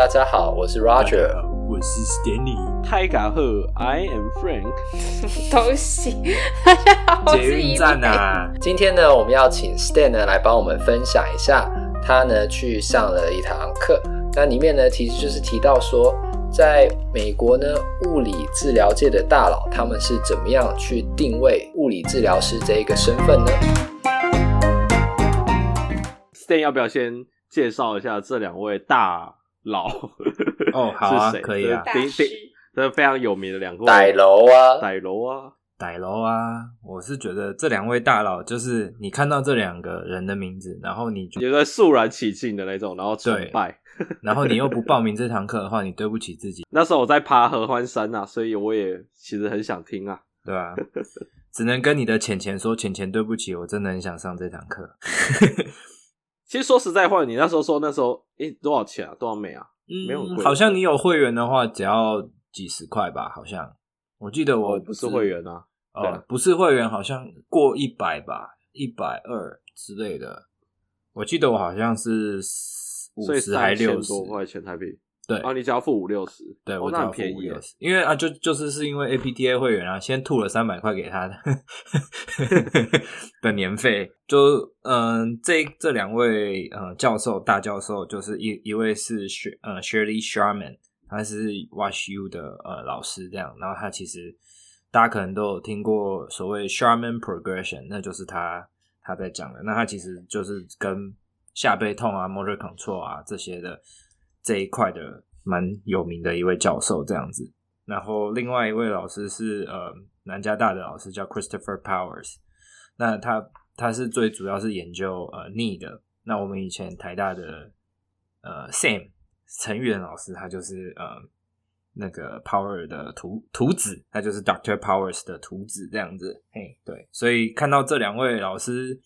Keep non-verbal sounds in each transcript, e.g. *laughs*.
大家好，我是 Roger，我是 Stanley，泰嘎赫，I am Frank，都行。大家好，我是伊 *laughs* *laughs* 站啊。今天呢，我们要请 Stan 呢来帮我们分享一下，他呢去上了一堂课，那里面呢其实就是提到说，在美国呢，物理治疗界的大佬他们是怎么样去定位物理治疗师这一个身份呢？Stan 要不要先介绍一下这两位大？老哦，*laughs* 好啊，可以啊，第第这非常有名的两个。歹楼啊，歹楼啊，歹楼啊，我是觉得这两位大佬，就是你看到这两个人的名字，然后你就有个肃然起敬的那种，然后崇拜，然后你又不报名这堂课的话，你对不起自己。*laughs* 那时候我在爬合欢山啊，所以我也其实很想听啊，对啊，*laughs* 只能跟你的浅浅说，浅浅对不起，我真的很想上这堂课。其实说实在话，你那时候说那时候，诶、欸，多少钱啊？多少美啊？嗯，没有贵。好像你有会员的话，只要几十块吧？好像我记得我、哦、不是会员啊，哦，对不是会员，好像过一百吧，一百二之类的。我记得我好像是五十还六十多块钱台币。对，啊，你只要付五六十，对，哦、我只要付便宜，因为啊，就就是是因为 APTA 会员啊，先吐了三百块给他的的年费，就嗯、呃，这这两位呃教授大教授，就是一一位是雪呃 Shirley Sharman，他是 Wash U 的呃老师这样，然后他其实大家可能都有听过所谓 Sharman Progression，那就是他他在讲的，那他其实就是跟下背痛啊、Motor Control 啊这些的。这一块的蛮有名的一位教授这样子，然后另外一位老师是呃南加大的老师叫 Christopher Powers，那他他是最主要是研究呃 knee 的，那我们以前台大的呃 Sam 陈玉仁老师他就是呃那个 Power 的徒徒子，他就是 Doctor Powers 的徒子这样子，嘿对，所以看到这两位老师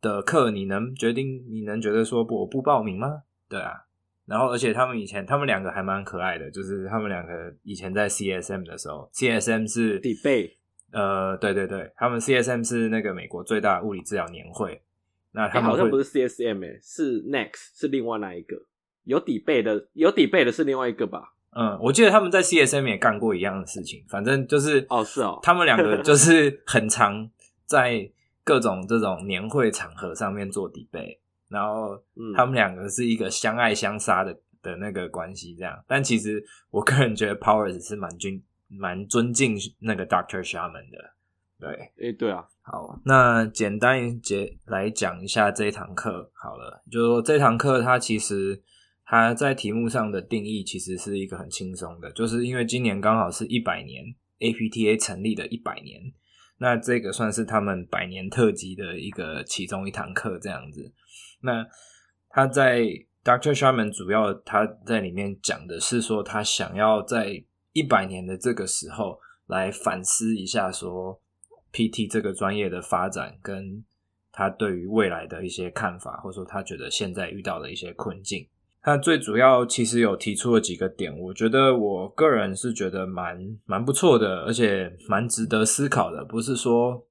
的课，你能决定你能觉得说我不报名吗？对啊。然后，而且他们以前，他们两个还蛮可爱的，就是他们两个以前在 CSM 的时候，CSM 是 debate，呃，对对对，他们 CSM 是那个美国最大的物理治疗年会。那他们、欸、好像不是 CSM 诶，是 Next，是另外那一个有 debate 的，有 debate 的是另外一个吧？嗯，我记得他们在 CSM 也干过一样的事情，反正就是哦，是哦，他们两个 *laughs* 就是很常在各种这种年会场合上面做 debate。然后他们两个是一个相爱相杀的的那个关系，这样。但其实我个人觉得 Powers 是蛮尊蛮尊敬那个 Doctor Sharman 的。对，诶，对啊。好，那简单一节来讲一下这一堂课好了。就是说这堂课它其实它在题目上的定义其实是一个很轻松的，就是因为今年刚好是一百年 APTA 成立的一百年，那这个算是他们百年特辑的一个其中一堂课这样子。那他在 Doctor Sharman 主要他在里面讲的是说，他想要在一百年的这个时候来反思一下，说 PT 这个专业的发展跟他对于未来的一些看法，或者说他觉得现在遇到的一些困境。他最主要其实有提出了几个点，我觉得我个人是觉得蛮蛮不错的，而且蛮值得思考的，不是说。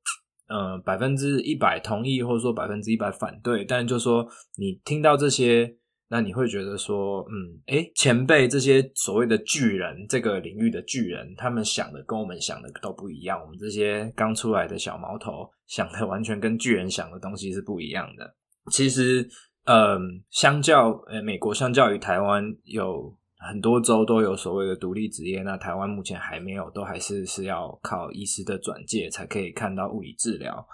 嗯、呃，百分之一百同意，或者说百分之一百反对，但就说你听到这些，那你会觉得说，嗯，诶，前辈这些所谓的巨人，这个领域的巨人，他们想的跟我们想的都不一样。我们这些刚出来的小毛头想的完全跟巨人想的东西是不一样的。其实，嗯、相较呃，美国相较于台湾有。很多州都有所谓的独立职业，那台湾目前还没有，都还是是要靠医师的转介才可以看到物理治疗。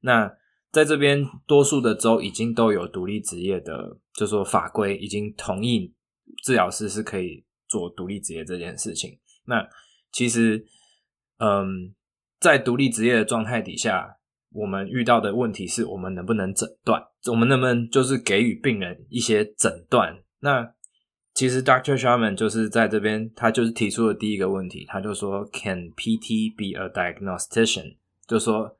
那在这边，多数的州已经都有独立职业的，就说法规已经同意治疗师是可以做独立职业这件事情。那其实，嗯，在独立职业的状态底下，我们遇到的问题是我们能不能诊断，我们能不能就是给予病人一些诊断？那其实 Dr. Sharman 就是在这边，他就是提出了第一个问题，他就说 Can PT be a diagnostician？就说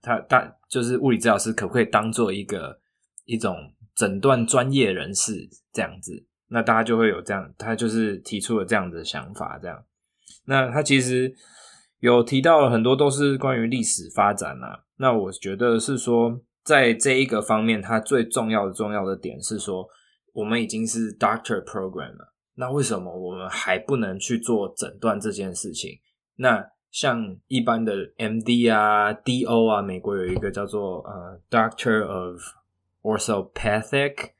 他大就是物理治疗师可不可以当做一个一种诊断专业人士这样子？那大家就会有这样，他就是提出了这样的想法，这样。那他其实有提到了很多都是关于历史发展啊。那我觉得是说，在这一个方面，他最重要的重要的点是说。我们已经是 Doctor Program 了，那为什么我们还不能去做诊断这件事情？那像一般的 MD 啊、DO 啊，美国有一个叫做呃 Doctor of Orthopedic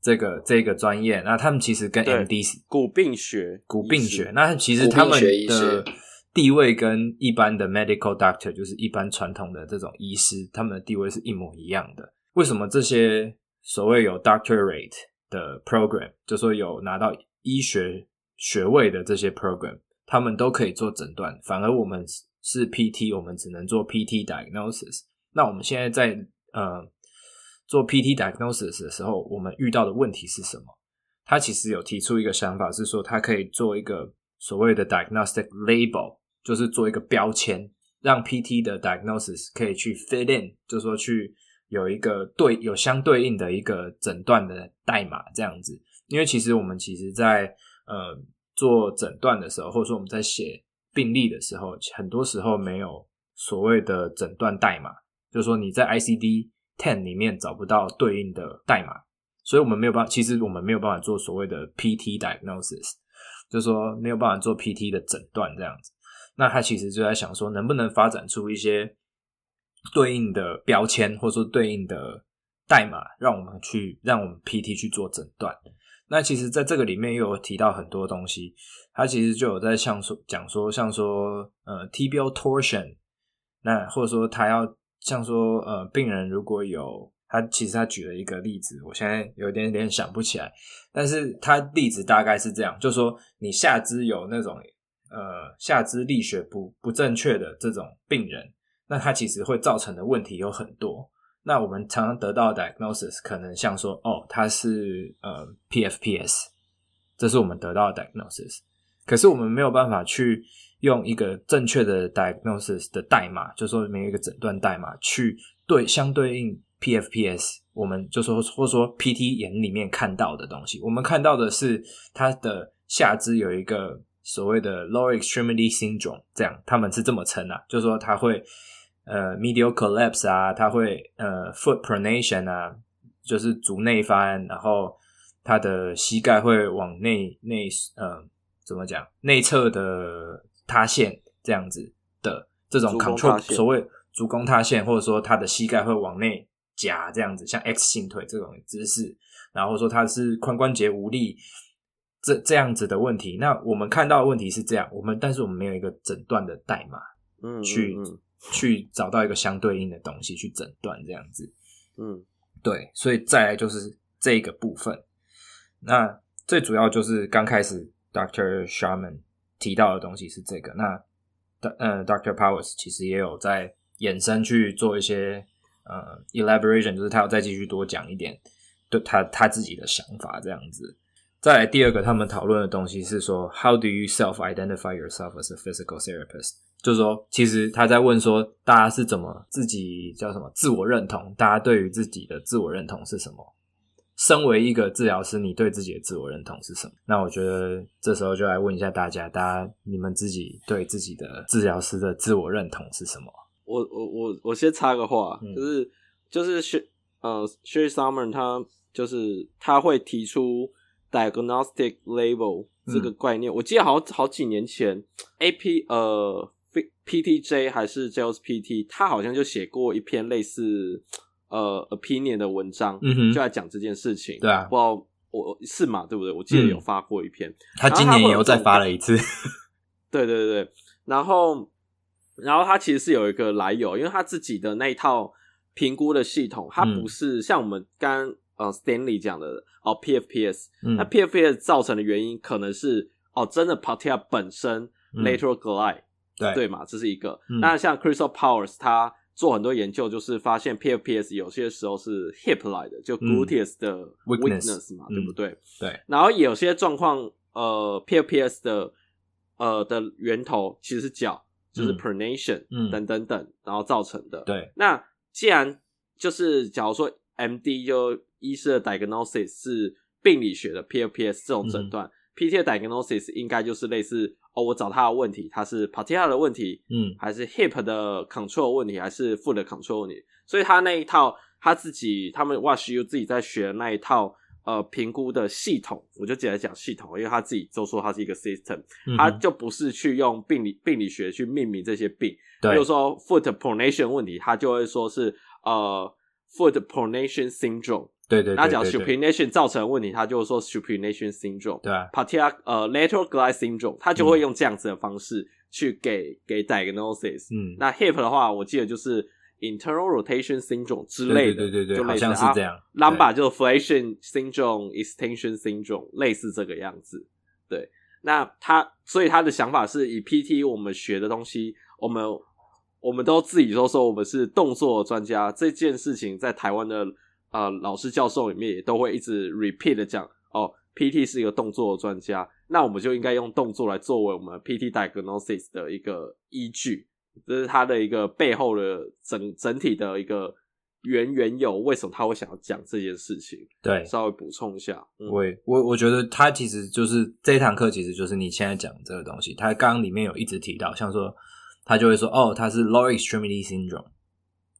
这个这个专业，那他们其实跟 MD 是骨病学、骨病学，那其实他们的地位跟一般的 Medical Doctor 就是一般传统的这种医师，他们的地位是一模一样的。为什么这些所谓有 Doctorate 的 Program，就说有拿到医学学位的这些 Program，他们都可以做诊断，反而我们是 PT，我们只能做 PT diagnosis。那我们现在在呃做 PT diagnosis 的时候，我们遇到的问题是什么？他其实有提出一个想法，是说他可以做一个所谓的 diagnostic label，就是做一个标签，让 PT 的 diagnosis 可以去 fit in，就是说去有一个对有相对应的一个诊断的代码这样子。因为其实我们其实在呃。做诊断的时候，或者说我们在写病历的时候，很多时候没有所谓的诊断代码，就是说你在 I C D ten 里面找不到对应的代码，所以我们没有办法，其实我们没有办法做所谓的 PT diagnosis，就是说没有办法做 PT 的诊断这样子。那他其实就在想说，能不能发展出一些对应的标签，或者说对应的代码，让我们去让我们 PT 去做诊断。那其实，在这个里面又有提到很多东西，他其实就有在像说讲说，像说呃 TBL torsion，那或者说他要像说呃病人如果有他其实他举了一个例子，我现在有点点想不起来，但是他例子大概是这样，就说你下肢有那种呃下肢力学不不正确的这种病人，那它其实会造成的问题有很多。那我们常常得到的 diagnosis 可能像说，哦，它是呃 PFPS，这是我们得到的 diagnosis。可是我们没有办法去用一个正确的 diagnosis 的代码，就说没有一个诊断代码去对相对应 PFPS，我们就说或者说 PT 眼里面看到的东西，我们看到的是它的下肢有一个所谓的 lower extremity syndrome，这样他们是这么称啊，就是说它会。呃，medial collapse 啊，它会呃，foot pronation 啊，就是足内翻，然后他的膝盖会往内内呃，怎么讲？内侧的塌陷这样子的这种 control，所谓足弓塌陷，或者说他的膝盖会往内夹这样子，像 X 型腿这种姿势，然后说他是髋关节无力这这样子的问题。那我们看到的问题是这样，我们但是我们没有一个诊断的代码，嗯，去。去找到一个相对应的东西去诊断这样子，嗯，对，所以再来就是这个部分。那最主要就是刚开始 Doctor Sharman 提到的东西是这个。那呃，Doctor Powers 其实也有在衍生去做一些呃 elaboration，就是他要再继续多讲一点，对他他自己的想法这样子。再来第二个，他们讨论的东西是说，How do you self-identify yourself as a physical therapist？就是说，其实他在问说，大家是怎么自己叫什么自我认同？大家对于自己的自我认同是什么？身为一个治疗师，你对自己的自我认同是什么？那我觉得这时候就来问一下大家，大家你们自己对自己的治疗师的自我认同是什么？我我我我先插个话，嗯、就是就是薛呃薛 Summer 他就是他会提出 diagnostic label 这个概念，嗯、我记得好好几年前 AP 呃。PTJ 还是 JSPT，他好像就写过一篇类似呃 opinion 的文章，嗯，就来讲这件事情。对啊，不知道我是嘛，对不对？我记得有发过一篇。嗯、他今年又再发了一次。*laughs* 对对对，然后然后他其实是有一个来由，因为他自己的那一套评估的系统，它不是像我们刚呃 Stanley 讲的哦 PFPS，嗯、那 PFPS 造成的原因可能是哦真的 patella 本身 lateral glide。对对嘛，这是一个。嗯、那像 Crystal Powers，他做很多研究，就是发现 PFPS 有些时候是 hip 来的，就 gluteus 的 weakness 嘛，嗯、对不对？对。然后有些状况，呃，PFPS 的呃的源头其实是脚，就是 pronation 等等等，嗯、然后造成的。对。那既然就是假如说 MD 就医师的 diagnosis 是病理学的 PFPS 这种诊断、嗯、PT 的 diagnosis 应该就是类似。哦，我找他的问题，他是 patella 的问题，嗯，还是 hip 的 control 问题，还是 foot 的 control 问题？所以他那一套他自己，他们 WashU 自己在学的那一套呃评估的系统，我就直接讲系统，因为他自己就说它是一个 system，嗯，他就不是去用病理病理学去命名这些病，对比如说 foot pronation 问题，他就会说是呃 foot pronation syndrome。对对，对，对，对，那讲 supination 造成的问题，他就说 supination syndrome，对啊，patellar 呃 lateral glide syndrome，他就会用这样子的方式去给、嗯、给 diagnosis。嗯，那 hip 的话，我记得就是 internal rotation syndrome 之类的，对对对对，就好像是这样。啊、lumbar 就是 flexion syndrome、extension syndrome，类似这个样子。对，那他所以他的想法是以 PT 我们学的东西，我们我们都自己都说我们是动作专家，这件事情在台湾的。呃，老师教授里面也都会一直 repeat 的讲哦，PT 是一个动作的专家，那我们就应该用动作来作为我们 PT diagnosis 的一个依据，这是他的一个背后的整整体的一个原缘由，为什么他会想要讲这件事情？对，稍微补充一下。嗯、我我我觉得他其实就是这一堂课，其实就是你现在讲的这个东西。他刚刚里面有一直提到，像说他就会说哦，他是 lower extremity syndrome。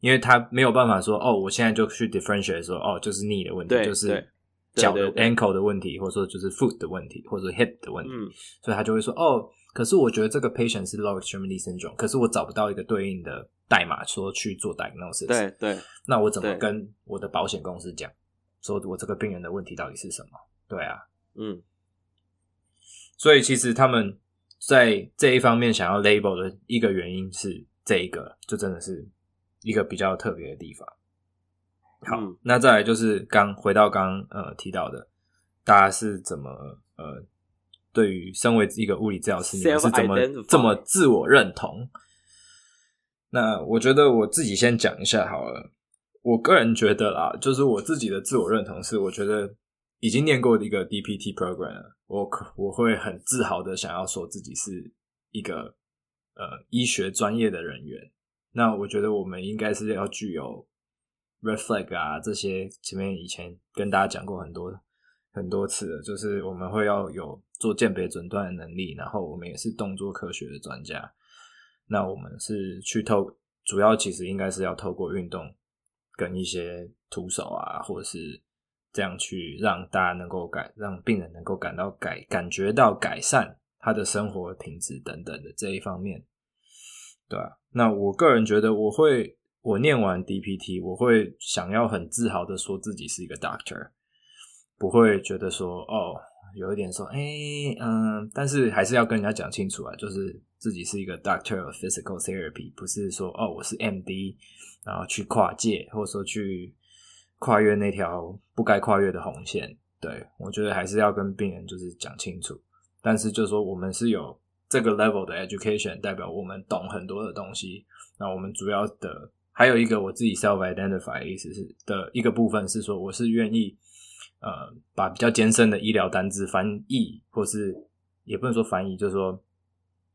因为他没有办法说哦，我现在就去 differentiate 说哦，就是 knee 的问题，就是脚的 ankle 的问题，或者说就是 foot 的问题，或者说 hip 的问题，嗯、所以他就会说哦，可是我觉得这个 patient 是 lower extremity syndrome，可是我找不到一个对应的代码说去做 diagnosis，对。对，那我怎么跟我的保险公司讲，说我这个病人的问题到底是什么？对啊，嗯，所以其实他们在这一方面想要 label 的一个原因是这一个，就真的是。一个比较特别的地方。好，嗯、那再来就是刚回到刚呃提到的，大家是怎么呃对于身为一个物理治疗师，你们是怎么这么自我认同？那我觉得我自己先讲一下好了。我个人觉得啦，就是我自己的自我认同是，我觉得已经念过一个 DPT program 了，我可我会很自豪的想要说自己是一个呃医学专业的人员。那我觉得我们应该是要具有 red flag 啊，这些前面以前跟大家讲过很多很多次的，就是我们会要有做鉴别诊断的能力，然后我们也是动作科学的专家。那我们是去透，主要其实应该是要透过运动跟一些徒手啊，或者是这样去让大家能够改，让病人能够感到改，感觉到改善他的生活品质等等的这一方面。对啊，那我个人觉得，我会我念完 DPT，我会想要很自豪的说自己是一个 doctor，不会觉得说哦，有一点说，哎，嗯，但是还是要跟人家讲清楚啊，就是自己是一个 doctor of physical therapy，不是说哦，我是 MD，然后去跨界，或者说去跨越那条不该跨越的红线。对，我觉得还是要跟病人就是讲清楚，但是就是说我们是有。这个 level 的 education 代表我们懂很多的东西。那我们主要的还有一个我自己 self identify 的意思是的一个部分是说，我是愿意呃把比较艰深的医疗单字翻译，或是也不能说翻译，就是说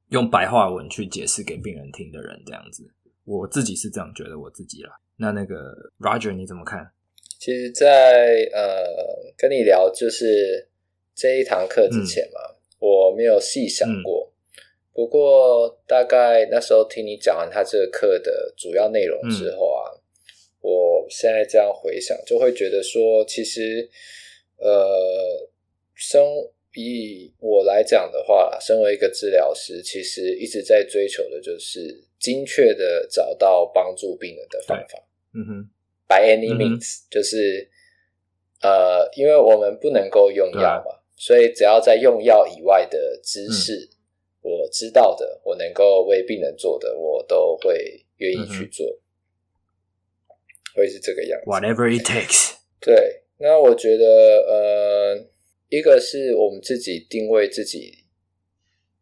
用白话文去解释给病人听的人这样子。我自己是这样觉得我自己啦。那那个 Roger 你怎么看？其实在，在呃跟你聊就是这一堂课之前嘛，嗯、我没有细想过。嗯不过，大概那时候听你讲完他这个课的主要内容之后啊，嗯、我现在这样回想，就会觉得说，其实，呃，生以我来讲的话，身为一个治疗师，其实一直在追求的就是精确的找到帮助病人的方法。嗯哼，by any means，、嗯、就是呃，因为我们不能够用药嘛，啊、所以只要在用药以外的知识。嗯我知道的，我能够为病人做的，我都会愿意去做，嗯、会是这个样子。Whatever it takes。对，那我觉得，呃，一个是我们自己定位自己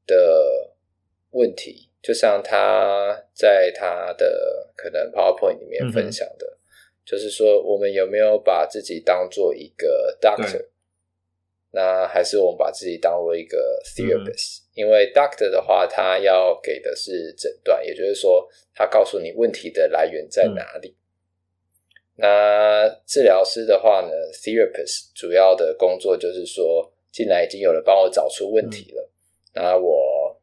的问题，就像他在他的可能 PowerPoint 里面分享的，嗯、就是说我们有没有把自己当做一个 doctor。那还是我们把自己当做一个 therapist，、嗯、因为 doctor 的话，他要给的是诊断，也就是说，他告诉你问题的来源在哪里。嗯、那治疗师的话呢，therapist 主要的工作就是说，进来已经有人帮我找出问题了，嗯、那我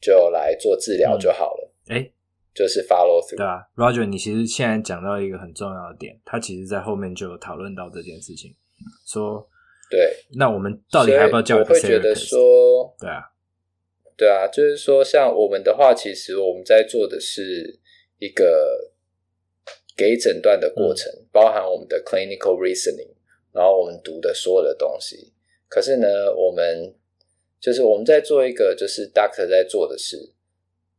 就来做治疗就好了。哎、嗯，就是 follow through。对啊，Roger，你其实现在讲到一个很重要的点，他其实在后面就有讨论到这件事情。说，对，那我们到底还要不要叫一个 therapist？我会觉得说，对啊，对啊，就是说，像我们的话，其实我们在做的是一个给诊断的过程，嗯、包含我们的 clinical reasoning，然后我们读的所有的东西。可是呢，我们就是我们在做一个就是 doctor 在做的事，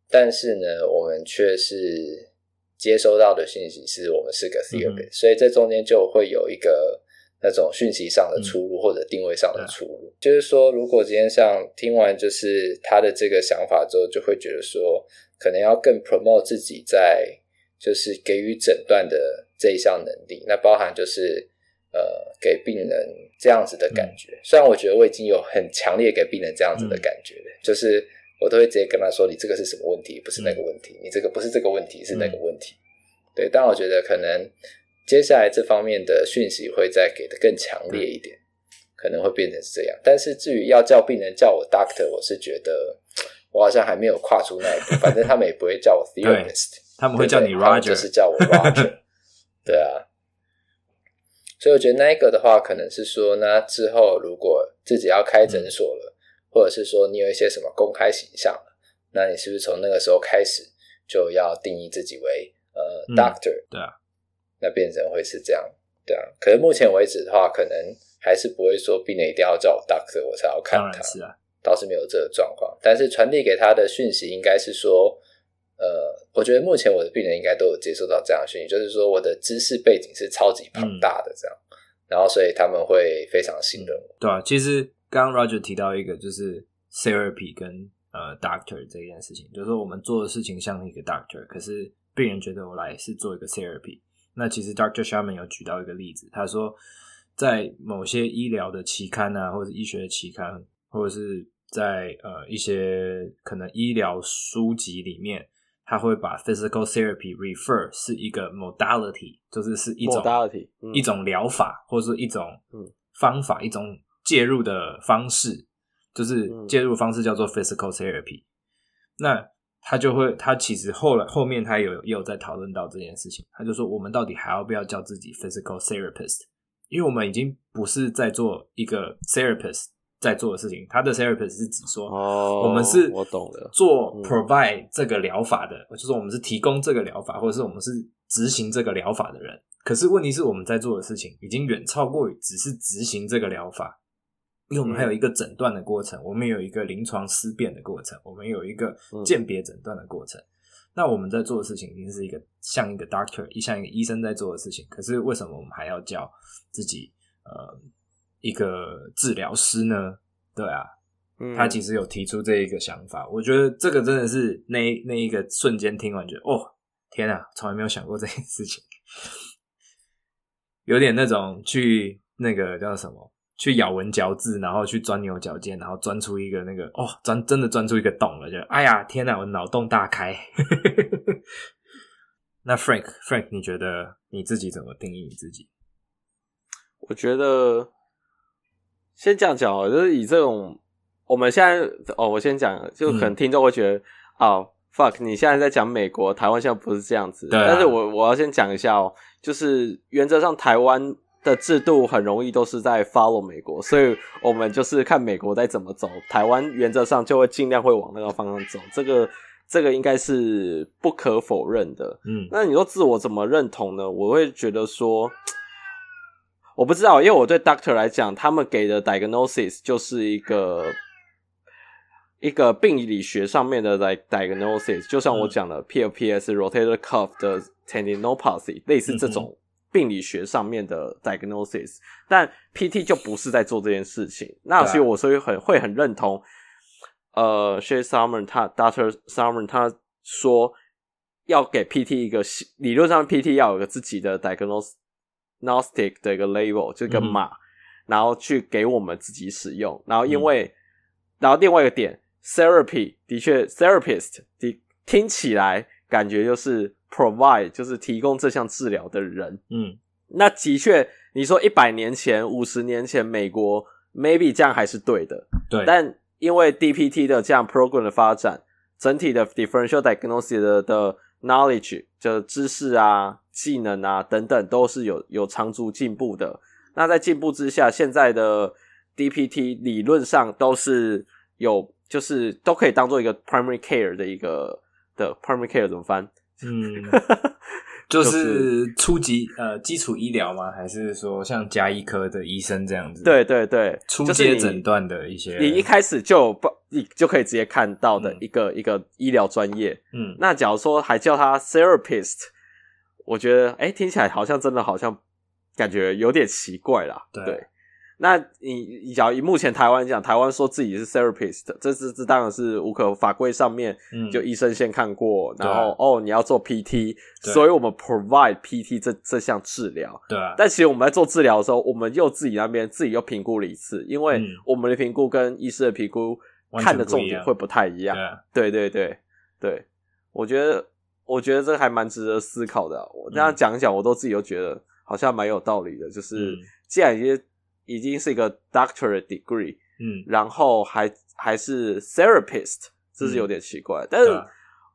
但是呢，我们却是接收到的信息是我们是个 therapist，嗯、所以这中间就会有一个那种讯息上的出入，或者定位上的出入。嗯、就是说，如果今天像听完就是他的这个想法之后，就会觉得说，可能要更 promote 自己在就是给予诊断的这一项能力，那包含就是。呃，给病人这样子的感觉，嗯、虽然我觉得我已经有很强烈给病人这样子的感觉了，嗯、就是我都会直接跟他说：“你这个是什么问题？不是那个问题，嗯、你这个不是这个问题，是那个问题。嗯”对，但我觉得可能接下来这方面的讯息会再给的更强烈一点，嗯、可能会变成是这样。但是至于要叫病人叫我 doctor，我是觉得我好像还没有跨出那一步。*laughs* 反正他们也不会叫我 therapist，他们会叫你 Roger，就是叫我 Roger。*laughs* 对啊。所以我觉得那一个的话，可能是说，那之后如果自己要开诊所了，嗯、或者是说你有一些什么公开形象了，那你是不是从那个时候开始就要定义自己为呃、嗯、doctor？对啊，那变成会是这样，对啊。可是目前为止的话，可能还是不会说病人一定要叫我 doctor 我才要看他，是啊，倒是没有这个状况。但是传递给他的讯息应该是说，呃，我觉得目前我的病人应该都有接受到这样的讯息，就是说我的知识背景是超级庞大的这样，嗯、然后所以他们会非常信任我。对啊，其实刚刚 Roger 提到一个就是 therapy 跟呃 doctor 这件事情，就是说我们做的事情像一个 doctor，可是病人觉得我来是做一个 therapy。那其实 Doctor Sharman 有举到一个例子，他说在某些医疗的期刊啊，或者医学的期刊，或者是在呃一些可能医疗书籍里面。他会把 physical therapy refer 是一个 modality，就是是一种 modality、嗯、一种疗法，或者是一种方法，嗯、一种介入的方式，就是介入方式叫做 physical therapy。嗯、那他就会，他其实后来后面他有也有在讨论到这件事情，他就说我们到底还要不要叫自己 physical therapist？因为我们已经不是在做一个 therapist。在做的事情，他的 therapist 是指说，哦，我们是我懂了，做 provide 这个疗法的，嗯、就是我们是提供这个疗法，或者是我们是执行这个疗法的人。可是问题是，我们在做的事情已经远超过于只是执行这个疗法，因为我们还有一个诊断的过程，嗯、我们有一个临床思辨的过程，我们有一个鉴别诊断的过程。嗯、那我们在做的事情已经是一个像一个 doctor，一像一个医生在做的事情。可是为什么我们还要叫自己呃？一个治疗师呢？对啊，嗯、他其实有提出这一个想法。我觉得这个真的是那那一个瞬间听完，觉得哦，天啊，从来没有想过这件事情，*laughs* 有点那种去那个叫什么，去咬文嚼字，然后去钻牛角尖，然后钻出一个那个哦，钻真的钻出一个洞了，就哎呀，天啊，我脑洞大开。*laughs* 那 Frank Frank，你觉得你自己怎么定义你自己？我觉得。先这样讲哦，就是以这种我们现在哦，我先讲，就可能听众会觉得哦、，fuck，你现在在讲美国，台湾现在不是这样子。对啊、但是我我要先讲一下哦，就是原则上台湾的制度很容易都是在 follow 美国，所以我们就是看美国在怎么走，台湾原则上就会尽量会往那个方向走。这个这个应该是不可否认的。嗯，那你说自我怎么认同呢？我会觉得说。我不知道，因为我对 doctor 来讲，他们给的 diagnosis 就是一个一个病理学上面的 like diagnosis，就像我讲的 PFPS、嗯、rotator cuff 的 tendinopathy，类似这种病理学上面的 diagnosis，、嗯、但 PT 就不是在做这件事情。那所以我所以很会很认同，呃，Shay Summer 他 Doctor Summer 他说要给 PT 一个理论上 PT 要有个自己的 diagnosis。Gnostic 的一个 label 这个码，嗯、然后去给我们自己使用。然后因为，嗯、然后另外一个点，therapy 的确，therapist 的听起来感觉就是 provide，就是提供这项治疗的人。嗯，那的确，你说一百年前、五十年前，美国 maybe 这样还是对的。对，但因为 DPT 的这样 program 的发展，整体的 differential diagnosis 的的 knowledge 就知识啊。技能啊，等等都是有有长足进步的。那在进步之下，现在的 DPT 理论上都是有，就是都可以当做一个 primary care 的一个的 primary care 怎么翻？嗯。*laughs* 就是初级呃基础医疗吗？还是说像加医科的医生这样子？对对对，初阶诊断的一些，你一开始就不你就可以直接看到的一个、嗯、一个医疗专业。嗯，那假如说还叫他 therapist，我觉得哎、欸、听起来好像真的好像感觉有点奇怪啦。对。对那你，你假如以目前台湾讲，台湾说自己是 therapist，这是这当然是无可法规上面，就医生先看过，嗯、然后哦你要做 PT，所以我们 provide PT 这这项治疗。对。但其实我们在做治疗的时候，我们又自己那边自己又评估了一次，因为我们的评估跟医师的评估看的重点会不太一样。对对对对，我觉得我觉得这还蛮值得思考的。我这样讲一讲，我都自己都觉得好像蛮有道理的。就是既然一些已经是一个 doctorate degree，嗯，然后还还是 therapist，这是有点奇怪。嗯、但是、啊、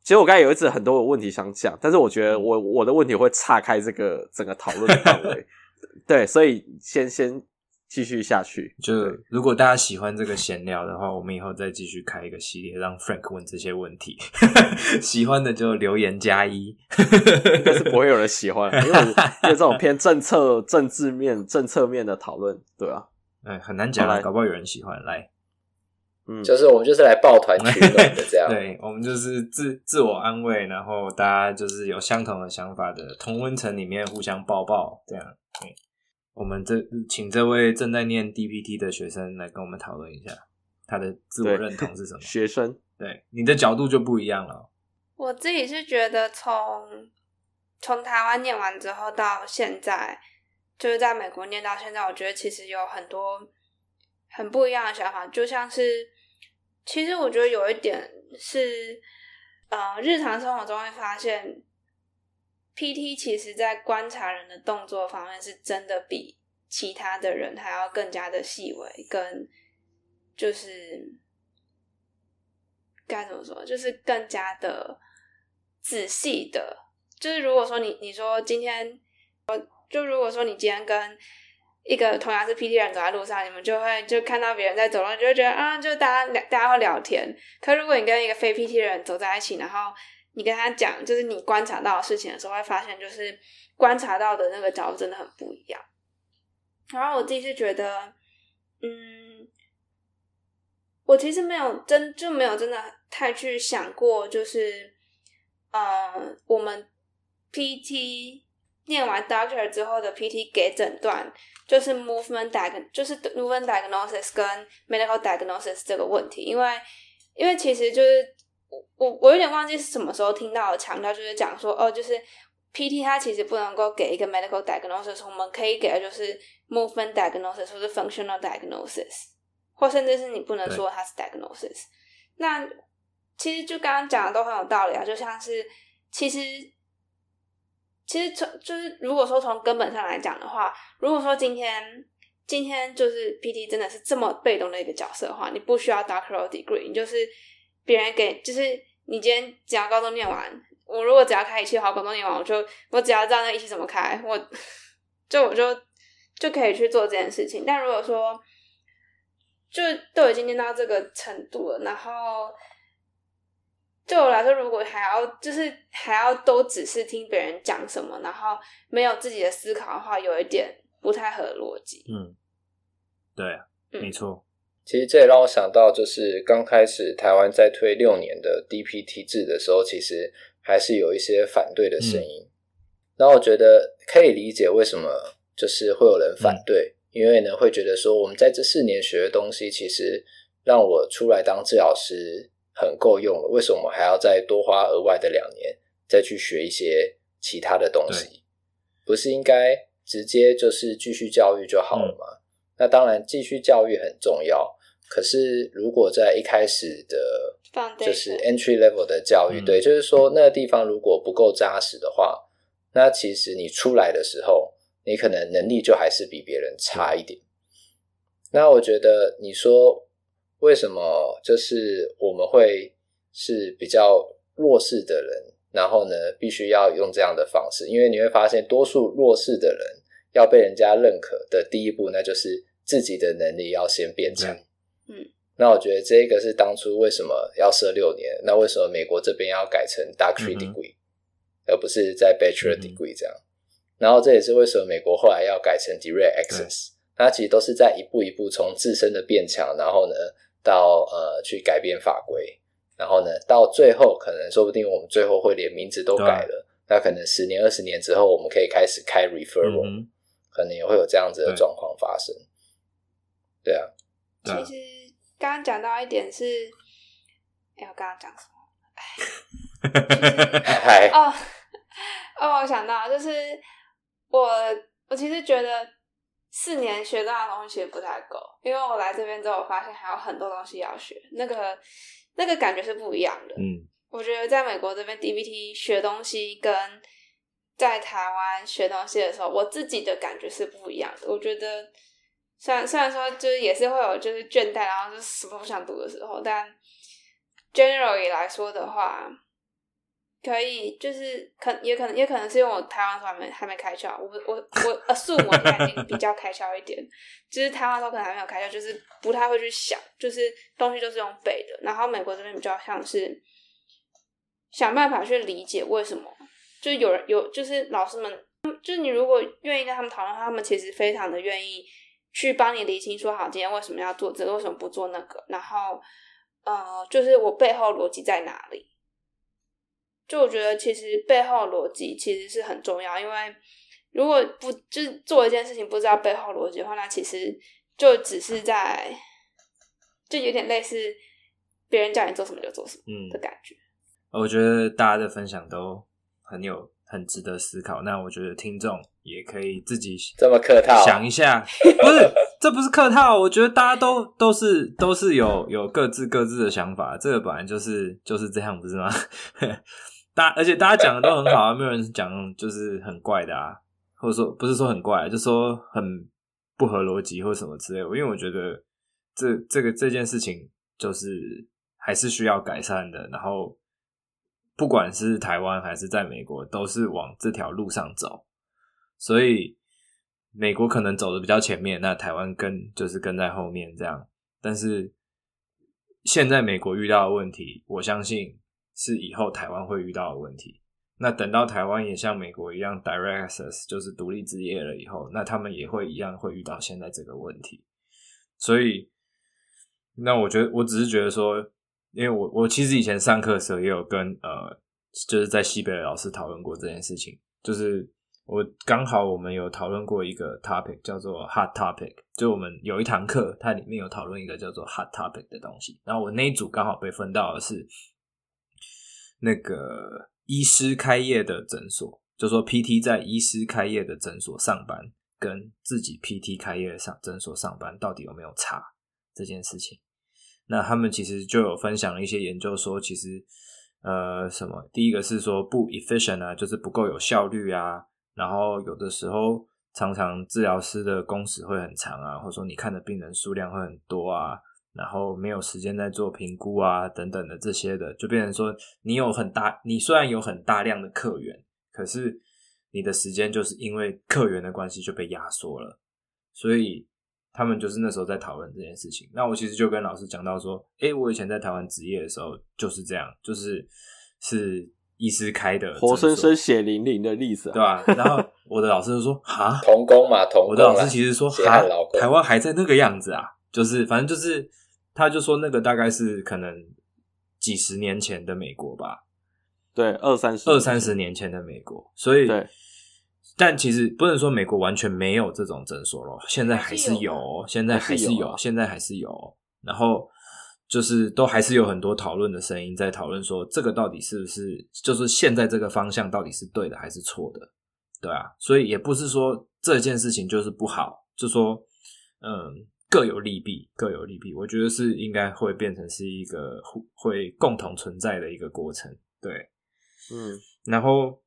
其实我刚才有一次很多的问题想讲，但是我觉得我我的问题会岔开这个整个讨论的范围，*laughs* 对，所以先先继续下去。就如果大家喜欢这个闲聊的话，我们以后再继续开一个系列，让 Frank 问这些问题。*laughs* 喜欢的就留言加一，应该是不会有人喜欢，*laughs* 因为因为这种偏政策、政治面、政策面的讨论。对啊，哎，很难讲，搞不好有人喜欢来。嗯，就是我们就是来抱团取暖的这样。*laughs* 对，我们就是自自我安慰，然后大家就是有相同的想法的同温层里面互相抱抱这样。嗯，我们这请这位正在念 DPT 的学生来跟我们讨论一下他的自我认同是什么？*laughs* 学生，对，你的角度就不一样了。我自己是觉得从从台湾念完之后到现在。就是在美国念到现在，我觉得其实有很多很不一样的想法，就像是，其实我觉得有一点是，呃，日常生活中会发现，PT 其实在观察人的动作方面是真的比其他的人还要更加的细微，跟就是该怎么说，就是更加的仔细的，就是如果说你你说今天。就如果说你今天跟一个同样是 PT 人走在路上，你们就会就看到别人在走路，就会觉得啊，就大家，大家会聊天。可如果你跟一个非 PT 人走在一起，然后你跟他讲，就是你观察到的事情的时候，会发现就是观察到的那个角度真的很不一样。然后我自己是觉得，嗯，我其实没有真就没有真的太去想过，就是呃，我们 PT。念完 doctor 之后的 PT 给诊断，就是 movement diag 就是 movement diagnosis 跟 medical diagnosis 这个问题，因为因为其实就是我我有点忘记是什么时候听到的强调，就是讲说哦，就是 PT 它其实不能够给一个 medical diagnosis，我们可以给的就是 movement diagnosis 或是 functional diagnosis，或甚至是你不能说它是 diagnosis。那其实就刚刚讲的都很有道理啊，就像是其实。其实从就是，如果说从根本上来讲的话，如果说今天今天就是 PT 真的是这么被动的一个角色的话，你不需要 doctoral degree，你就是别人给，就是你今天只要高中念完，我如果只要开仪器的话，高中念完我就我只要知道那一期怎么开，我就我就就可以去做这件事情。但如果说就都已经念到这个程度了，然后。对我来说，如果还要就是还要都只是听别人讲什么，然后没有自己的思考的话，有一点不太合逻辑。嗯，对没错。其实这也让我想到，就是刚开始台湾在推六年的 DPT 制的时候，其实还是有一些反对的声音。然后我觉得可以理解为什么就是会有人反对，嗯，因为呢会觉得说，我们在这四年学的东西，其实让我出来当治疗师。很够用了，为什么我还要再多花额外的两年再去学一些其他的东西？不是应该直接就是继续教育就好了吗？嗯、那当然，继续教育很重要。可是如果在一开始的，就是 entry level 的教育，对，就是说那个地方如果不够扎实的话，那其实你出来的时候，你可能能力就还是比别人差一点。那我觉得你说。为什么就是我们会是比较弱势的人，然后呢，必须要用这样的方式？因为你会发现，多数弱势的人要被人家认可的第一步，那就是自己的能力要先变强。嗯，那我觉得这个是当初为什么要设六年，那为什么美国这边要改成 Doctorate Degree，嗯、而不是在 Bachelor Degree 这样？嗯、然后这也是为什么美国后来要改成 Direct Access，那其实都是在一步一步从自身的变强，然后呢，到呃去改变法规。然后呢，到最后可能说不定我们最后会连名字都改了。那可能十年、二十年之后，我们可以开始开 referral，、嗯、可能也会有这样子的状况发生。对，对啊，其实刚刚讲到一点是，*laughs* 哎，我刚刚讲什么？哎，哦哦，我想到就是我，我其实觉得四年学到的东西也不太够，因为我来这边之后，我发现还有很多东西要学。那个。那个感觉是不一样的。嗯，我觉得在美国这边 DBT 学东西跟在台湾学东西的时候，我自己的感觉是不一样的。我觉得虽然虽然说就是也是会有就是倦怠，然后就是什么都不想读的时候，但 generally 来说的话。可以，就是可也可能也可能是因为我台湾时候还没还没开窍，我我我 assume 我现在已经比较开窍一点，*laughs* 就是台湾时候可能还没有开窍，就是不太会去想，就是东西都是用背的。然后美国这边比较像是想办法去理解为什么，就是有人有就是老师们，就是你如果愿意跟他们讨论，他们其实非常的愿意去帮你理清，说好今天为什么要做这个，为什么不做那个，然后呃，就是我背后逻辑在哪里。就我觉得，其实背后逻辑其实是很重要，因为如果不就是做一件事情不知道背后逻辑的话，那其实就只是在，就有点类似别人叫你做什么就做什么的感觉。嗯，我觉得大家的分享都很有很值得思考。那我觉得听众也可以自己这么客套想一下，*laughs* 不是这不是客套，我觉得大家都都是都是有有各自各自的想法，这个本来就是就是这样，不是吗？*laughs* 大而且大家讲的都很好啊，没有人讲就是很怪的啊，或者说不是说很怪，就说很不合逻辑或什么之类的。因为我觉得这这个这件事情就是还是需要改善的。然后不管是台湾还是在美国，都是往这条路上走。所以美国可能走的比较前面，那台湾跟就是跟在后面这样。但是现在美国遇到的问题，我相信。是以后台湾会遇到的问题。那等到台湾也像美国一样 direct access，就是独立执业了以后，那他们也会一样会遇到现在这个问题。所以，那我觉得我只是觉得说，因为我我其实以前上课的时候也有跟呃，就是在西北的老师讨论过这件事情。就是我刚好我们有讨论过一个 topic 叫做 hot topic，就我们有一堂课，它里面有讨论一个叫做 hot topic 的东西。然后我那一组刚好被分到的是。那个医师开业的诊所，就说 PT 在医师开业的诊所上班，跟自己 PT 开业上诊所上班，到底有没有差这件事情？那他们其实就有分享了一些研究，说其实呃什么，第一个是说不 efficient 啊，就是不够有效率啊，然后有的时候常常治疗师的工时会很长啊，或者说你看的病人数量会很多啊。然后没有时间在做评估啊，等等的这些的，就变成说你有很大，你虽然有很大量的客源，可是你的时间就是因为客源的关系就被压缩了。所以他们就是那时候在讨论这件事情。那我其实就跟老师讲到说，诶，我以前在台湾执业的时候就是这样，就是是医师开的，活生生血淋淋的例子，对吧？然后我的老师就说，*laughs* 哈，童工嘛，童工。我的老师其实说，哈，台湾还在那个样子啊，就是反正就是。他就说那个大概是可能几十年前的美国吧，对，二三十二三十年前的美国，所以，对，但其实不能说美国完全没有这种诊所咯，现在还是有，现在还是有，现在还是有，然后就是都还是有很多讨论的声音在讨论说这个到底是不是，就是现在这个方向到底是对的还是错的，对啊，所以也不是说这件事情就是不好，就说嗯。各有利弊，各有利弊。我觉得是应该会变成是一个会共同存在的一个过程。对，嗯，然后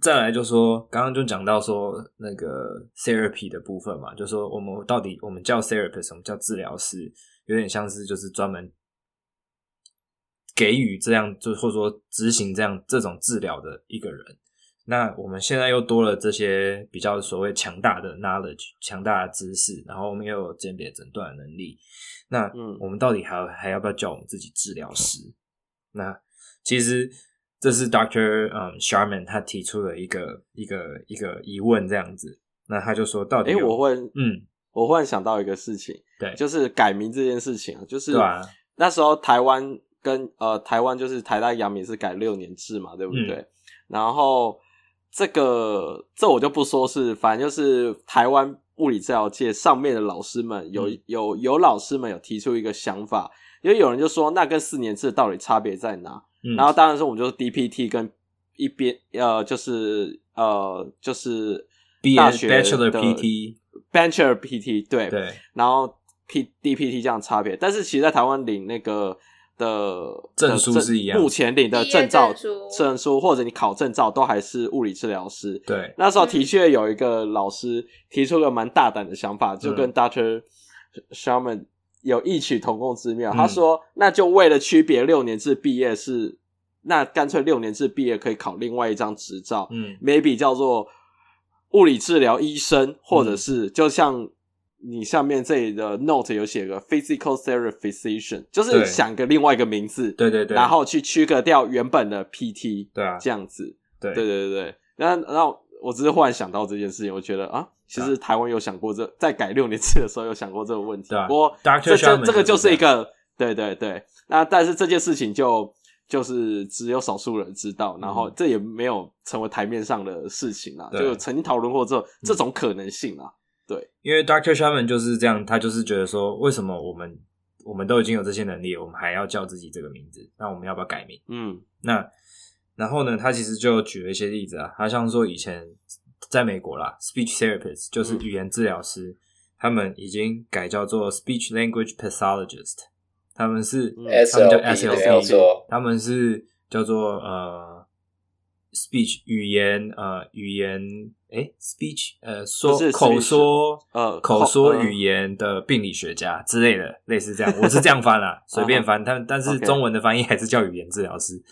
再来就说，刚刚就讲到说那个 therapy 的部分嘛，就说我们到底我们叫 therapist，什么叫治疗师？有点像是就是专门给予这样，就或者说执行这样这种治疗的一个人。那我们现在又多了这些比较所谓强大的 knowledge、强大的知识，然后我们又有鉴别诊断的能力。那我们到底还还要不要叫我们自己治疗师？那其实这是 Doctor 嗯 Sharman 他提出了一个一个一个疑问，这样子。那他就说，到底，哎，我会，嗯，我忽然想到一个事情，对，就是改名这件事情，就是那时候台湾跟呃台湾就是台大阳明是改六年制嘛，对不对？嗯、然后这个这我就不说是，反正就是台湾物理治疗界上面的老师们有、嗯、有有老师们有提出一个想法，因为有人就说那跟四年制到底差别在哪？嗯、然后当然说我们就是 DPT 跟一边呃就是呃就是。大学的 Bachelor PT，Bachelor PT 对对，然后 P DPT 这样差别，但是其实，在台湾领那个的证书是一样，目前领的证照证书或者你考证照都还是物理治疗师。对，那时候的确有一个老师提出了蛮大胆的想法，就跟 Doctor Sherman 有异曲同工之妙。嗯、他说，那就为了区别六年制毕业是，那干脆六年制毕业可以考另外一张执照，嗯，maybe 叫做。物理治疗医生，或者是就像你上面这里的 note 有写个 physical therapy physician，就是想个另外一个名字，对对对，然后去区隔掉原本的 PT，对啊，这样子，对对对对对。然后，然后我只是忽然想到这件事情，我觉得啊，其实台湾有想过这，在改六年制的时候有想过这个问题。不过这这这个就是一个，对对对。那但是这件事情就。就是只有少数人知道，然后这也没有成为台面上的事情啊，嗯、就曾经讨论过这这种可能性啊。对，因为 Doctor Sherman 就是这样，他就是觉得说，为什么我们我们都已经有这些能力，我们还要叫自己这个名字？那我们要不要改名？嗯，那然后呢，他其实就举了一些例子啊，他像说以前在美国啦，speech therapist 就是语言治疗师，嗯、他们已经改叫做 speech language pathologist。他们是，他们叫 SLP，他们是叫做呃，speech 语言呃语言诶 speech 呃说口说呃口说语言的病理学家之类的，类似这样，我是这样翻啦，*laughs* 随便翻。但但是中文的翻译还是叫语言治疗师。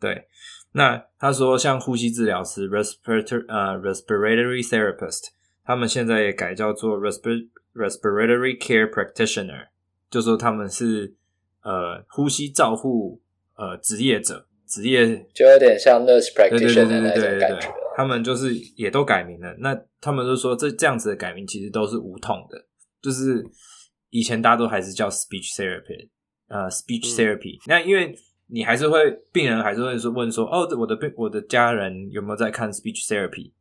对，那他说像呼吸治疗师 respiratory 呃 respiratory therapist，他们现在也改叫做 respir respiratory care practitioner，就说他们是。呃，呼吸照护呃职业者，职业就有点像 nurse practitioner 的那种感觉。他们就是也都改名了。那他们就说这这样子的改名其实都是无痛的，就是以前大家都还是叫 speech therapy，呃，speech therapy。嗯、那因为你还是会病人还是会说问说，哦，我的病我的家人有没有在看 speech therapy？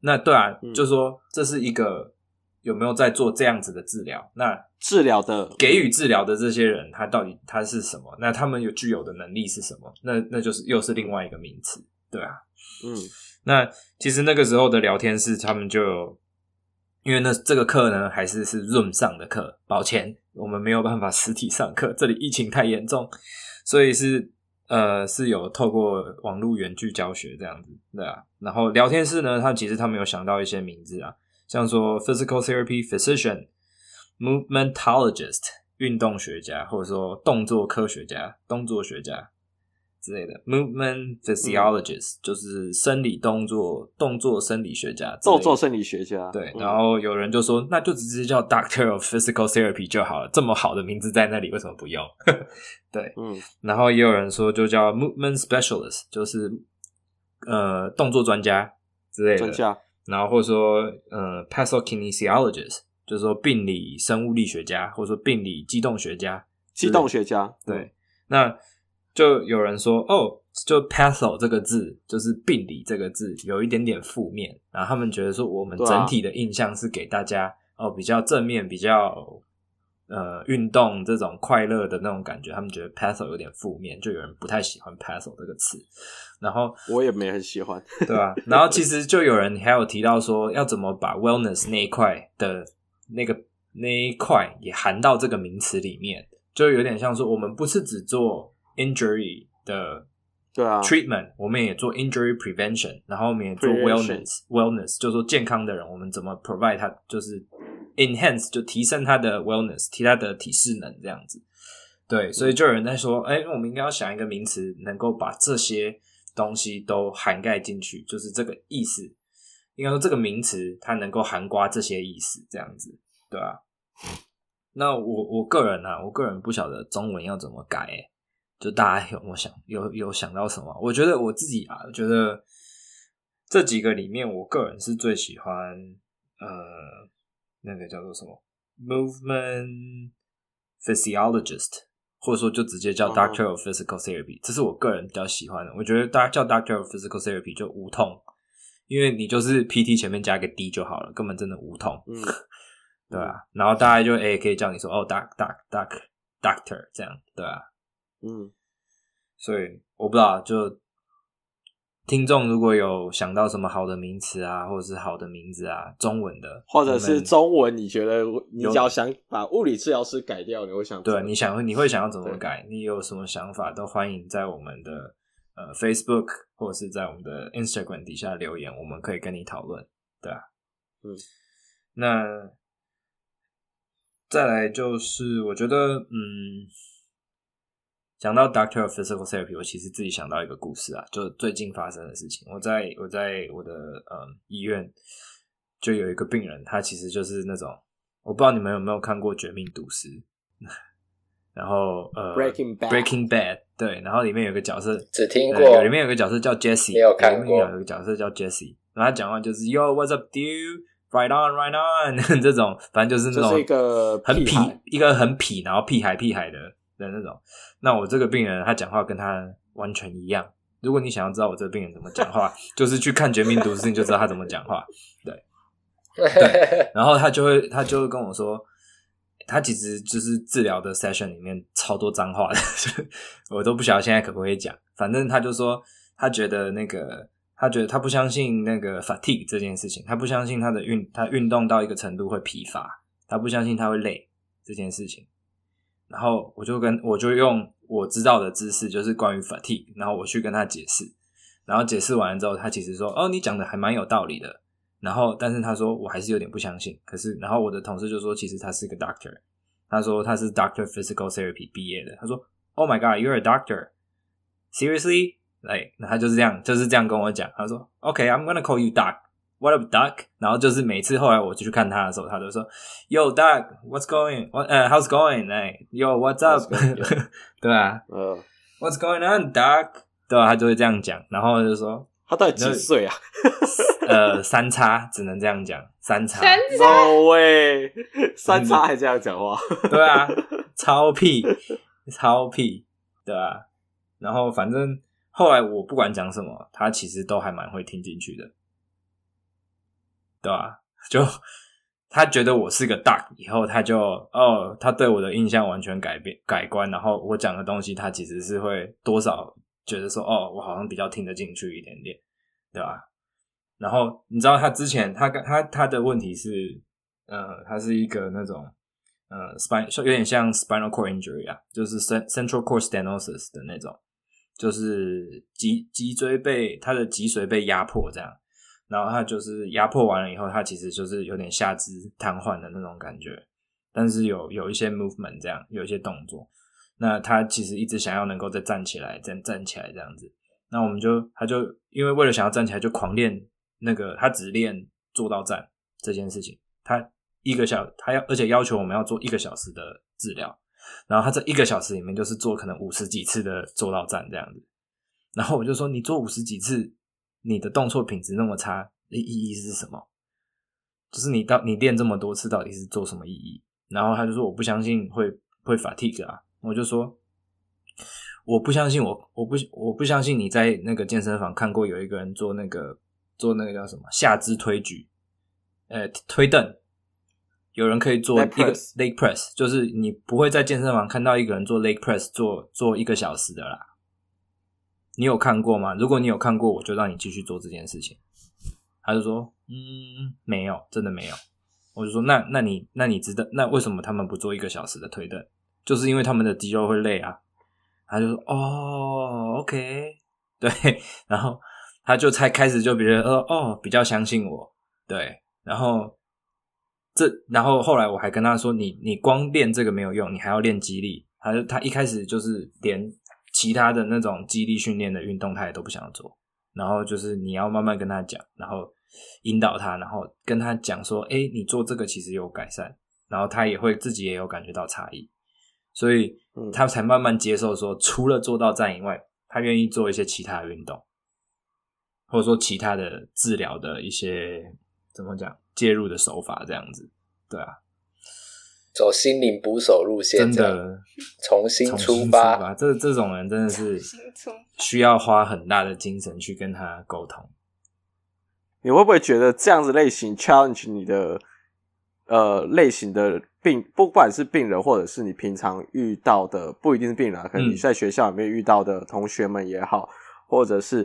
那对啊，嗯、就说这是一个。有没有在做这样子的治疗？那治疗的给予治疗的这些人，他到底他是什么？那他们有具有的能力是什么？那那就是又是另外一个名词，对啊，嗯。那其实那个时候的聊天室，他们就有因为那这个课呢，还是是 Zoom 上的课，抱歉，我们没有办法实体上课，*laughs* 这里疫情太严重，所以是呃是有透过网络远距教学这样子，对啊。然后聊天室呢，他其实他们有想到一些名字啊。像说 physical therapy physician、movementologist 运动学家，或者说动作科学家、动作学家之类的 movement physiologist、嗯、就是生理动作动作生理学家，动作生理学家。对，然后有人就说，那就直接叫 doctor of physical therapy 就好了，这么好的名字在那里，为什么不用？对，嗯，然后也有人说，就叫 movement specialist，就是呃动作专家之类的专家。然后或者说，呃，pathokinesiologist，就是说病理生物力学家，或者说病理机动学家，机动学家。对，嗯、那就有人说，哦，就 patho 这个字，就是病理这个字，有一点点负面。然后他们觉得说，我们整体的印象是给大家，啊、哦，比较正面，比较。呃，运动这种快乐的那种感觉，他们觉得 paddle 有点负面，就有人不太喜欢 paddle 这个词。然后我也没很喜欢，对吧、啊？然后其实就有人还有提到说，要怎么把 wellness 那一块的那个那一块也含到这个名词里面，就有点像说，我们不是只做 injury 的对啊 treatment，我们也做 injury prevention，然后我们也做 wellness wellness，就是说健康的人，我们怎么 provide 他就是。Enhance 就提升他的 wellness，提他的体适能这样子，对，所以就有人在说，哎、欸，我们应该要想一个名词，能够把这些东西都涵盖进去，就是这个意思。应该说这个名词它能够涵盖这些意思，这样子，对啊。那我我个人啊，我个人不晓得中文要怎么改，欸，就大家有没有想有有想到什么？我觉得我自己啊，我觉得这几个里面，我个人是最喜欢呃那个叫做什么 movement physiologist，或者说就直接叫 Doctor of Physical Therapy，这是我个人比较喜欢的。我觉得大家叫 Doctor of Physical Therapy 就无痛，因为你就是 PT 前面加个 D 就好了，根本真的无痛。嗯对啊，然后大家就诶、欸、可以叫你说哦，doc doc doc doctor 这样，对啊，嗯，所以我不知道，就听众如果有想到什么好的名词啊，或者是好的名字啊，中文的，或者是中文，你觉得你只要想把物理治疗师改掉，你会想对，你想你会想要怎么改？你有什么想法都欢迎在我们的呃 Facebook 或者是在我们的 Instagram 底下留言，我们可以跟你讨论，对啊，嗯，那。再来就是，我觉得，嗯，讲到 Doctor of Physical Therapy，我其实自己想到一个故事啊，就最近发生的事情。我在我在我的嗯医院，就有一个病人，他其实就是那种，我不知道你们有没有看过《绝命毒师》，*laughs* 然后呃，Breaking Bad，Breaking Bad，对，然后里面有个角色，只听过，里面有个角色叫 Jesse，没有看过，里面有个角色叫 Jesse，然后他讲话就是 Yo，what's up, dude？Right on, right on，*laughs* 这种反正就是那种一个很痞，一个很痞，然后屁孩屁孩的的那种。那我这个病人他讲话跟他完全一样。如果你想要知道我这个病人怎么讲话，*laughs* 就是去看《绝命毒师》，你就知道他怎么讲话。对，对。然后他就会，他就会跟我说，他其实就是治疗的 session 里面超多脏话的，*laughs* 我都不晓得现在可不可以讲。反正他就说，他觉得那个。他觉得他不相信那个 fatigue 这件事情，他不相信他的运他运动到一个程度会疲乏，他不相信他会累这件事情。然后我就跟我就用我知道的知识，就是关于 fatigue，然后我去跟他解释。然后解释完了之后，他其实说：“哦，你讲的还蛮有道理的。”然后但是他说我还是有点不相信。可是然后我的同事就说：“其实他是个 doctor。”他说他是 doctor physical therapy 毕业的。他说：“Oh my god, you're a doctor? Seriously?” 哎，那他就是这样，就是这样跟我讲。他说：“OK，I'm gonna call you Doc. What up, Duck？然后就是每次后来我就去看他的时候，他都说：“Yo, Duck, What's going? What? 呃，How's going？哎，Yo, what's up？” *laughs* 对啊，呃，What's going on, Duck？对啊，他就会这样讲。然后就说：“他到底几岁啊？” *laughs* 呃，三叉只能这样讲，三叉。No way，三叉还这样讲话？*laughs* 对啊，超屁，超屁，对啊。然后反正。后来我不管讲什么，他其实都还蛮会听进去的，对吧？*laughs* 就他觉得我是个 Doc，以后他就哦，他对我的印象完全改变改观，然后我讲的东西，他其实是会多少觉得说哦，我好像比较听得进去一点点，对吧？然后你知道他之前他他他的问题是，呃，他是一个那种呃 spine 有点像 spinal cord injury 啊，就是 central cord stenosis 的那种。就是脊脊椎被他的脊髓被压迫这样，然后他就是压迫完了以后，他其实就是有点下肢瘫痪的那种感觉，但是有有一些 movement 这样，有一些动作。那他其实一直想要能够再站起来，再站起来这样子。那我们就他就因为为了想要站起来，就狂练那个他只练坐到站这件事情。他一个小他要而且要求我们要做一个小时的治疗。然后他这一个小时里面就是做可能五十几次的坐到站这样子，然后我就说，你做五十几次，你的动作品质那么差，意义是什么？就是你到你练这么多次，到底是做什么意义？然后他就说我不相信会会 fatigue 啊，我就说我不相信我我不我不相信你在那个健身房看过有一个人做那个做那个叫什么下肢推举，呃推凳。有人可以做一个 leg press，就是你不会在健身房看到一个人做 leg press 做做一个小时的啦。你有看过吗？如果你有看过，我就让你继续做这件事情。他就说，嗯，没有，真的没有。我就说，那那你那你知道那为什么他们不做一个小时的推断？就是因为他们的肌肉会累啊。他就说，哦，OK，对，然后他就才开始就比如说，哦，比较相信我，对，然后。这，然后后来我还跟他说：“你你光练这个没有用，你还要练肌力。”他就他一开始就是连其他的那种肌力训练的运动，他也都不想做。然后就是你要慢慢跟他讲，然后引导他，然后跟他讲说：“哎，你做这个其实有改善。”然后他也会自己也有感觉到差异，所以他才慢慢接受说，除了做到站以外，他愿意做一些其他的运动，或者说其他的治疗的一些怎么讲介入的手法这样子，对啊，走心灵捕手路线，真的重新出发。这这种人真的是需要花很大的精神去跟他沟通。你会不会觉得这样子类型 challenge 你的？呃，类型的病，不管是病人，或者是你平常遇到的，不一定是病人，可能你在学校里面遇到的同学们也好，嗯、或者是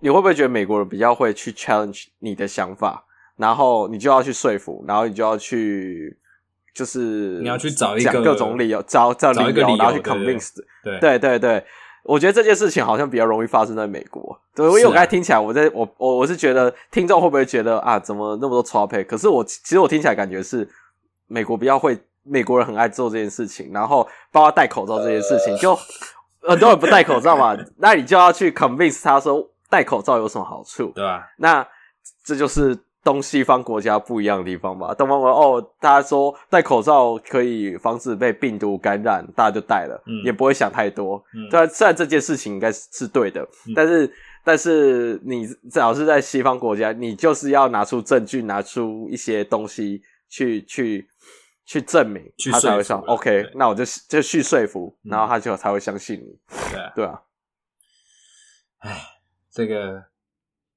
你会不会觉得美国人比较会去 challenge 你的想法，然后你就要去说服，然后你就要去，就是你要去找一个各种理由，找找理由，理由然后去 convince，对对对对。我觉得这件事情好像比较容易发生在美国，对，因为我刚才听起来，我在我我我是觉得听众会不会觉得啊，怎么那么多 topic？可是我其实我听起来感觉是美国比较会，美国人很爱做这件事情，然后包括戴口罩这件事情，就 *laughs* 很多人不戴口罩嘛，那你就要去 convince 他说戴口罩有什么好处，对吧？那这就是。东西方国家不一样的地方吧。东方国家哦，大家说戴口罩可以防止被病毒感染，大家就戴了，嗯、也不会想太多。嗯，虽然虽然这件事情应该是是对的，嗯、但是但是你只要是在西方国家，你就是要拿出证据，拿出一些东西去去去证明，他才会说 OK，那我就就去说服，然后他就才会相信你。对啊。哎，这个。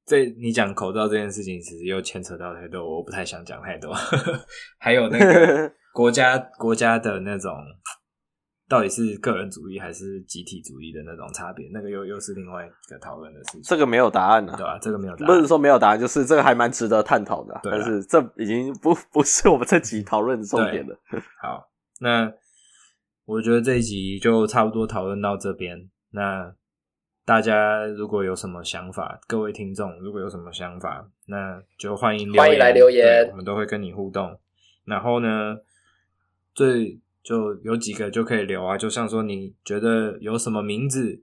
这你讲口罩这件事情，其实又牵扯到太多，我不太想讲太多。*laughs* 还有那个 *laughs* 国家国家的那种，到底是个人主义还是集体主义的那种差别，那个又又是另外一个讨论的事情。这个没有答案呢、啊，对吧、啊？这个没有答案，不是说没有答案，就是这个还蛮值得探讨的。但是这已经不不是我们这集讨论的重点了。好，那我觉得这一集就差不多讨论到这边。那。大家如果有什么想法，各位听众如果有什么想法，那就欢迎留言，欢迎来留言，我们都会跟你互动。然后呢，最就有几个就可以留啊，就像说你觉得有什么名字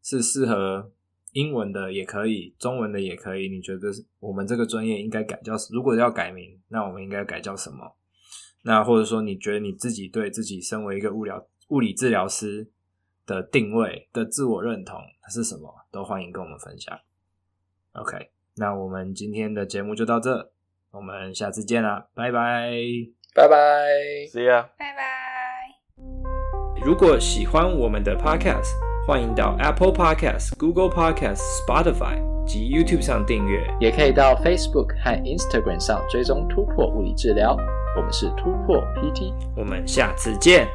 是适合英文的也可以，中文的也可以。你觉得我们这个专业应该改叫，如果要改名，那我们应该改叫什么？那或者说你觉得你自己对自己身为一个物疗物理治疗师的定位的自我认同是什么？都欢迎跟我们分享。OK，那我们今天的节目就到这，我们下次见啦，拜拜，拜拜，See ya，拜拜。如果喜欢我们的 Podcast，欢迎到 Apple Podcast、Google Podcast、Spotify 及 YouTube 上订阅，也可以到 Facebook 和 Instagram 上追踪突破物理治疗。我们是突破 PT，我们下次见。